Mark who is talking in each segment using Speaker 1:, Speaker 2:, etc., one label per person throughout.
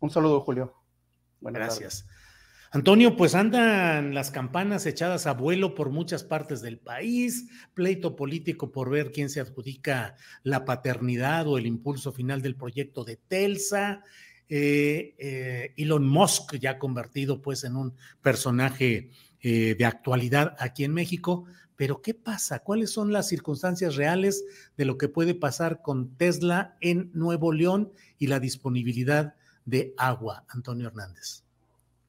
Speaker 1: Un saludo, Julio.
Speaker 2: Buenas Gracias. Antonio, pues andan las campanas echadas a vuelo por muchas partes del país, pleito político por ver quién se adjudica la paternidad o el impulso final del proyecto de Telsa. Eh, eh, Elon Musk ya convertido pues en un personaje eh, de actualidad aquí en México. Pero ¿qué pasa? ¿Cuáles son las circunstancias reales de lo que puede pasar con Tesla en Nuevo León y la disponibilidad de agua, Antonio Hernández?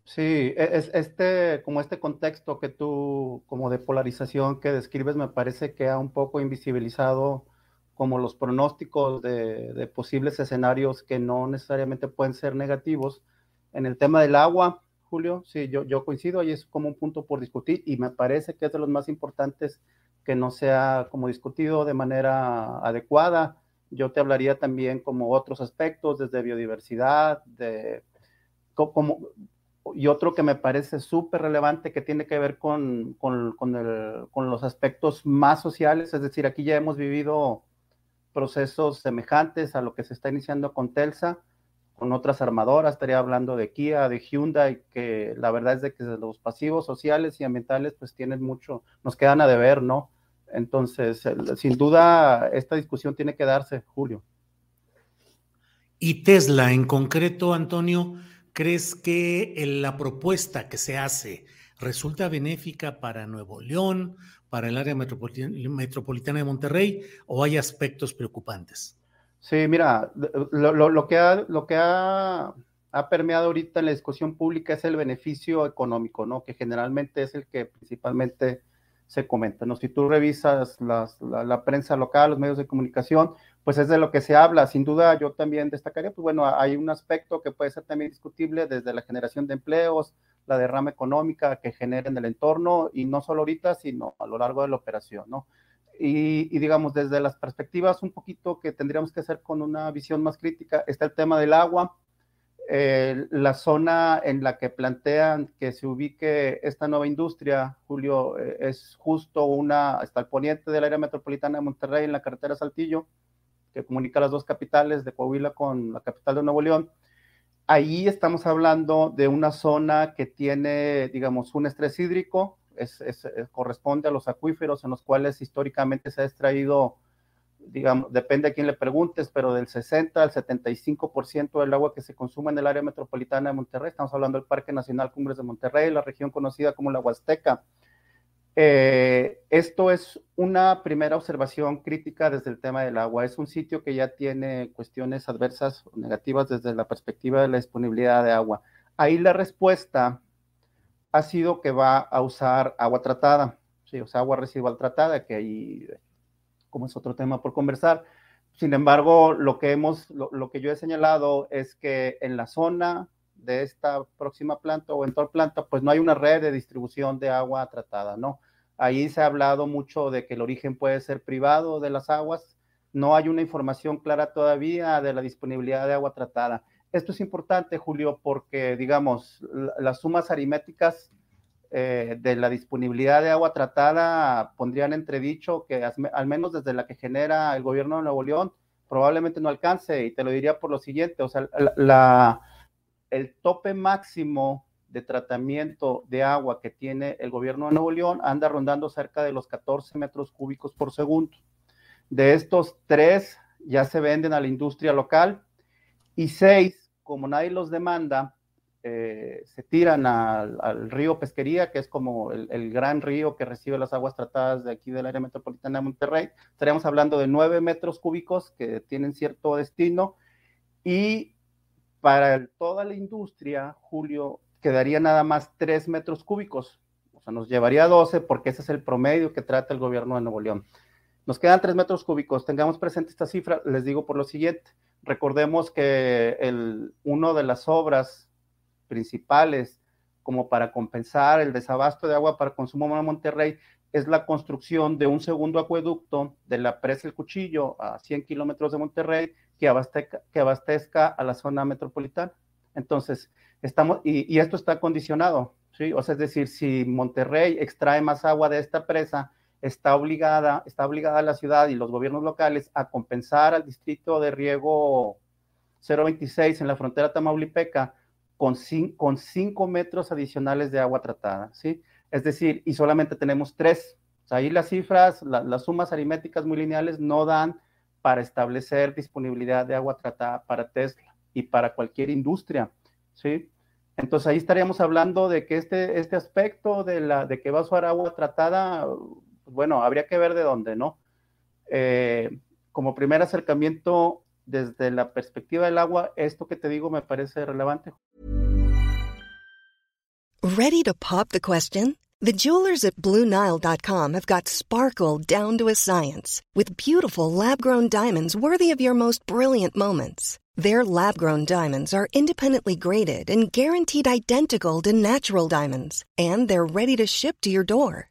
Speaker 1: Sí, e, es este, como este contexto que tú, como de polarización que describes, me parece que ha un poco invisibilizado como los pronósticos de, posibles escenarios que no necesariamente pueden ser negativos. En el tema del agua, Julio, sí, yo, yo coincido, y es como un punto por discutir y me parece que es de los más importantes que no sea como discutido de manera adecuada. Yo te hablaría también como otros aspectos, desde biodiversidad, de como, y otro que me parece súper relevante que tiene que ver con, con, con, los aspectos más sociales, es decir, aquí ya hemos vivido procesos semejantes a lo que se está iniciando con Telsa, con otras armadoras, estaría hablando de Kia, de Hyundai, que la verdad es de que los pasivos sociales y ambientales pues tienen mucho, nos quedan a deber, ¿no? Entonces, sin duda, esta discusión tiene que darse, Julio.
Speaker 2: Y Tesla en concreto, Antonio, ¿crees que la propuesta que se hace resulta benéfica para Nuevo León, para el área metropolitana de Monterrey, o hay aspectos preocupantes?
Speaker 1: Sí, mira, lo, que, ha, lo que ha, ha, permeado ahorita en la discusión pública es el beneficio económico, ¿no? Que generalmente es el que principalmente se comenta, ¿no? Si tú revisas la, prensa local, los medios de comunicación, pues es de lo que se habla. Sin duda, yo también destacaría, pues bueno, hay un aspecto que puede ser también discutible desde la generación de empleos, la derrama económica que genera en el entorno, y no solo ahorita, sino a lo largo de la operación, ¿no? Y, digamos, desde las perspectivas un poquito que tendríamos que hacer con una visión más crítica, está el tema del agua, eh, la zona en la que plantean que se ubique esta nueva industria, Julio, eh, es justo una, hasta el poniente del área metropolitana de Monterrey, en la carretera Saltillo, que comunica las dos capitales de Coahuila con la capital de Nuevo León. Ahí estamos hablando de una zona que tiene, digamos, un estrés hídrico, es, corresponde a los acuíferos en los cuales históricamente se ha extraído digamos, depende a quién le preguntes, pero del 60 al 75% del agua que se consume en el área metropolitana de Monterrey, estamos hablando del Parque Nacional Cumbres de Monterrey, la región conocida como la Huasteca. Eh, esto es una primera observación crítica desde el tema del agua. Es un sitio que ya tiene cuestiones adversas o negativas desde la perspectiva de la disponibilidad de agua. Ahí la respuesta ha sido que va a usar agua tratada, sí, o sea, agua residual tratada, que ahí como es otro tema por conversar. Sin embargo, lo que hemos, lo, que yo he señalado es que en la zona de esta próxima planta o en toda planta, pues no hay una red de distribución de agua tratada, ¿no? Ahí se ha hablado mucho de que el origen puede ser privado de las aguas. No hay una información clara todavía de la disponibilidad de agua tratada. Esto es importante, Julio, porque, digamos, las sumas aritméticas eh, de la disponibilidad de agua tratada pondrían entredicho que al menos desde la que genera el gobierno de Nuevo León, probablemente no alcance y te lo diría por lo siguiente, o sea, la, el tope máximo de tratamiento de agua que tiene el gobierno de Nuevo León anda rondando cerca de los 14 metros cúbicos por segundo. De estos, tres ya se venden a la industria local y seis, como nadie los demanda, eh, se tiran al, río Pesquería, que es como el, gran río que recibe las aguas tratadas de aquí del área metropolitana de Monterrey. Estaríamos hablando de nueve metros cúbicos que tienen cierto destino y para toda la industria, Julio, quedaría nada más tres metros cúbicos. O sea, nos llevaría 12 porque ese es el promedio que trata el gobierno de Nuevo León. Nos quedan tres metros cúbicos. Tengamos presente esta cifra. Les digo por lo siguiente. Recordemos que el, uno de las obras principales como para compensar el desabasto de agua para consumo en Monterrey es la construcción de un segundo acueducto de la presa El Cuchillo a 100 kilómetros de Monterrey que abastezca, que abastezca a la zona metropolitana. Entonces, estamos, y, esto está condicionado, ¿sí? O sea, es decir, si Monterrey extrae más agua de esta presa, está obligada, está obligada la ciudad y los gobiernos locales a compensar al distrito de riego 026 en la frontera tamaulipeca con, con cinco metros adicionales de agua tratada, ¿sí? Es decir, y solamente tenemos tres. ahí las cifras, las sumas aritméticas muy lineales no dan para establecer disponibilidad de agua tratada para Tesla y para cualquier industria, ¿sí? Entonces ahí estaríamos hablando de que este, este aspecto de, la, de que va a usar agua tratada, bueno, habría que ver de dónde, ¿no? Eh, como primer acercamiento desde la perspectiva del agua, esto que te digo me parece relevante.
Speaker 3: Ready to pop the question? The jewelers at BlueNile.com have got sparkle down to a science with beautiful lab-grown diamonds worthy of your most brilliant moments. Their lab-grown diamonds are independently graded and guaranteed identical to natural diamonds, and they're ready to ship to your door.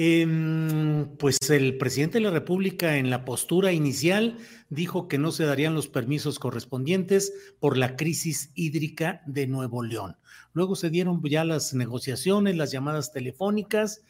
Speaker 2: Em, pues el presidente de la República en la postura inicial dijo que no se darían los permisos correspondientes por la crisis hídrica de Nuevo León. Luego se dieron ya las negociaciones, las llamadas telefónicas,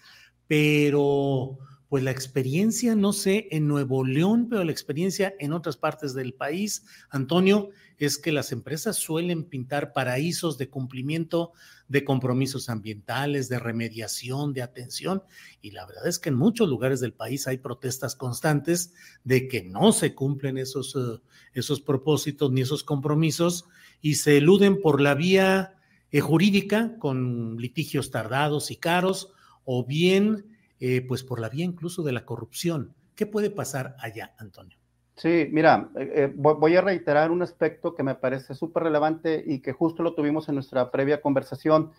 Speaker 2: pero pues la experiencia, no sé, en Nuevo León, pero la experiencia en otras partes del país, Antonio, es que las empresas suelen pintar paraísos de cumplimiento de compromisos ambientales, de remediación, de atención, y la verdad es que en muchos lugares del país hay protestas constantes de que no se cumplen esos, uh, esos propósitos ni esos compromisos y se eluden por la vía eh, jurídica con litigios tardados y caros, o bien eh, pues por la vía incluso de la corrupción. ¿Qué puede pasar allá, Antonio?
Speaker 1: Sí, mira, eh, eh, voy a reiterar un aspecto que me parece súper relevante y que justo lo tuvimos en nuestra previa conversación.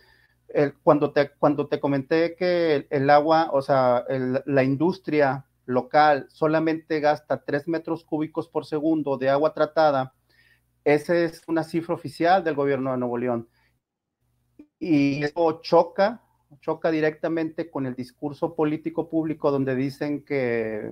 Speaker 1: cuando, te, cuando te comenté que el, agua, o sea, la industria local solamente gasta 3 metros cúbicos por segundo de agua tratada, esa es una cifra oficial del gobierno de Nuevo León. Y eso choca choca directamente con el discurso político público donde dicen que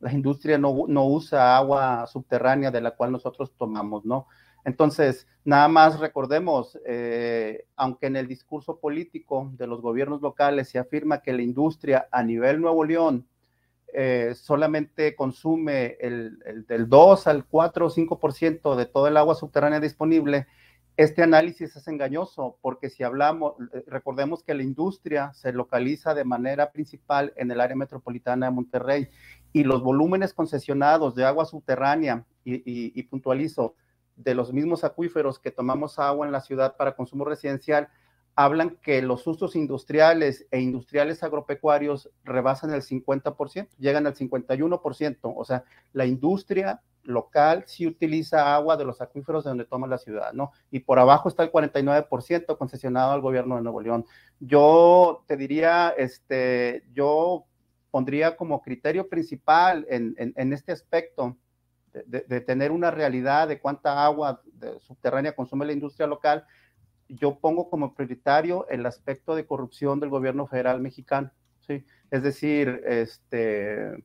Speaker 1: la industria no, usa agua subterránea de la cual nosotros tomamos, ¿no? Entonces, nada más recordemos, eh, aunque en el discurso político de los gobiernos locales se afirma que la industria a nivel Nuevo León eh, solamente consume el, el, del 2 al 4 o 5% de todo el agua subterránea disponible, este análisis es engañoso porque si hablamos, eh, recordemos que la industria se localiza de manera principal en el área metropolitana de Monterrey y los volúmenes concesionados de agua subterránea y, puntualizo, de los mismos acuíferos que tomamos agua en la ciudad para consumo residencial, hablan que los usos industriales e industriales agropecuarios rebasan el 50%, llegan al 51%. O sea, la industria local sí utiliza agua de los acuíferos de donde toma la ciudad, ¿no? Y por abajo está el 49% concesionado al gobierno de Nuevo León. Yo te diría, este, yo pondría como criterio principal en, este aspecto de, tener una realidad de cuánta agua subterránea consume la industria local, yo pongo como prioritario el aspecto de corrupción del gobierno federal mexicano, ¿sí? Es decir, este,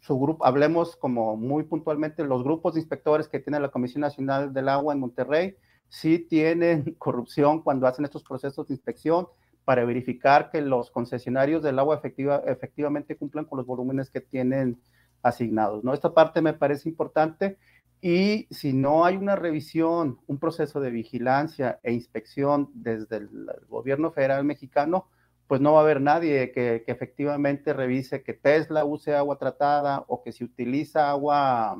Speaker 1: su, grupo, hablemos como muy puntualmente, los grupos de inspectores que tiene la Comisión Nacional del Agua en Monterrey, sí tienen corrupción cuando hacen estos procesos de inspección para verificar que los concesionarios del agua efectiva, efectivamente cumplan con los volúmenes que tienen asignados. ¿no? Esta parte me parece importante y si no hay una revisión, un proceso de vigilancia e inspección desde el gobierno federal mexicano, pues no va a haber nadie que, efectivamente revise que Tesla use agua tratada o que si utiliza agua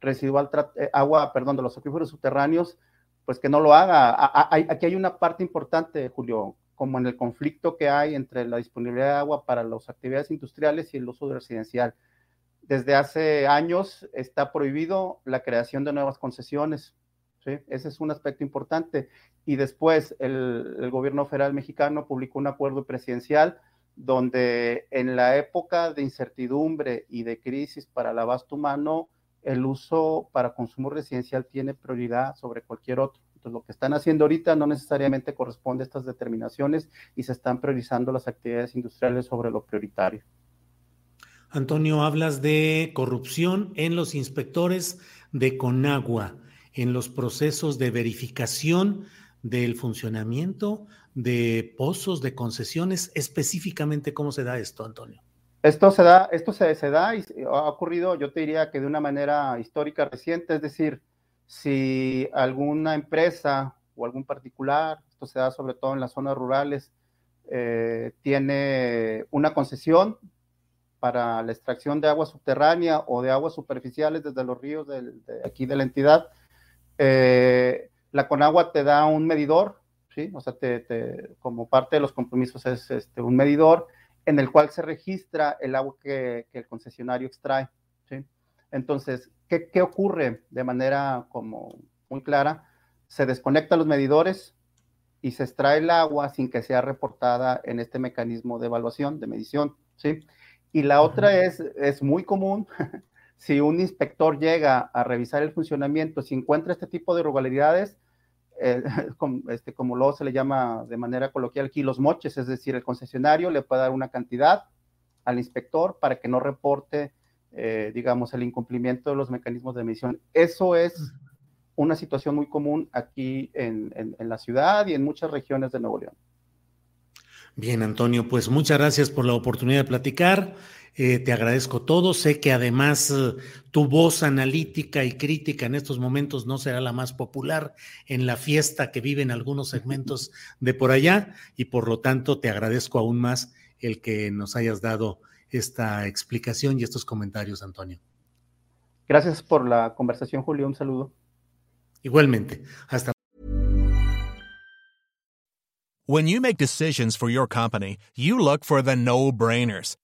Speaker 1: residual, eh, agua, perdón, de los acuíferos subterráneos, pues que no lo haga. Aquí hay una parte importante, Julio, como en el conflicto que hay entre la disponibilidad de agua para las actividades industriales y el uso residencial desde hace años está prohibido la creación de nuevas concesiones. ¿Sí? Ese es un aspecto importante. Y después el, gobierno federal mexicano publicó un acuerdo presidencial donde en la época de incertidumbre y de crisis para el abasto humano, el uso para consumo residencial tiene prioridad sobre cualquier otro. Entonces, lo que están haciendo ahorita no necesariamente corresponde a estas determinaciones y se están priorizando las actividades industriales sobre lo prioritario.
Speaker 2: Antonio, hablas de corrupción en los inspectores de Conagua, en los procesos de verificación del funcionamiento de pozos, de concesiones. Específicamente, ¿cómo se da esto, Antonio?
Speaker 1: Esto se da, esto se, se da y ha ocurrido, yo te diría que de una manera histórica reciente, es decir, si alguna empresa o algún particular, esto se da sobre todo en las zonas rurales, eh, tiene una concesión para la extracción de agua subterránea o de aguas superficiales desde los ríos de aquí de la entidad, eh, la Conagua te da un medidor, ¿sí? O sea, te, como parte de los compromisos es este, un medidor en el cual se registra el agua que, el concesionario extrae, ¿sí? Entonces, ¿qué, ¿qué, ocurre de manera como muy clara? Se desconectan los medidores y se extrae el agua sin que sea reportada en este mecanismo de evaluación, de medición, ¿sí? Y la otra es, es muy común, si un inspector llega a revisar el funcionamiento, si encuentra este tipo de irregularidades, eh, como, este, como luego se le llama de manera coloquial aquí, los moches, es decir, el concesionario le puede dar una cantidad al inspector para que no reporte, eh, digamos, el incumplimiento de los mecanismos de emisión. Eso es una situación muy común aquí en, en la ciudad y en muchas regiones de Nuevo León.
Speaker 2: Bien, Antonio, pues muchas gracias por la oportunidad de platicar. Eh, te agradezco todo. Sé que además eh, tu voz analítica y crítica en estos momentos no será la más popular en la fiesta que viven algunos segmentos de por allá y por lo tanto te agradezco aún más el que nos hayas dado esta explicación y estos comentarios, Antonio.
Speaker 1: Gracias por la conversación, Julio. Un saludo.
Speaker 2: Igualmente. Hasta
Speaker 4: When you make decisions for your company, you look for the no-brainers.